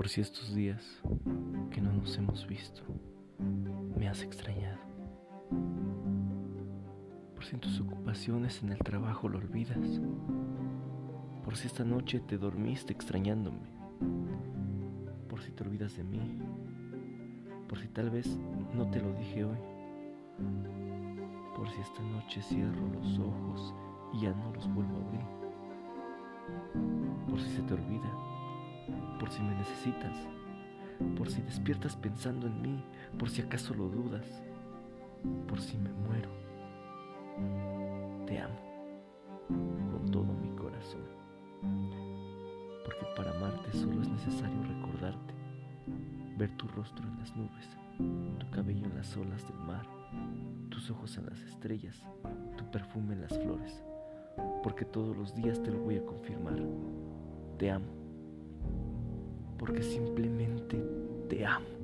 por si estos días que no nos hemos visto me has extrañado, por si en tus ocupaciones en el trabajo lo olvidas, por si esta noche te dormiste extrañándome, por si te olvidas de mí, por si tal vez no te lo dije hoy, por si esta noche cierro los ojos y ya no los vuelvo a abrir, por si se te olvida si me necesitas, por si despiertas pensando en mí, por si acaso lo dudas, por si me muero. Te amo con todo mi corazón, porque para amarte solo es necesario recordarte, ver tu rostro en las nubes, tu cabello en las olas del mar, tus ojos en las estrellas, tu perfume en las flores, porque todos los días te lo voy a confirmar. Te amo porque simplemente te amo.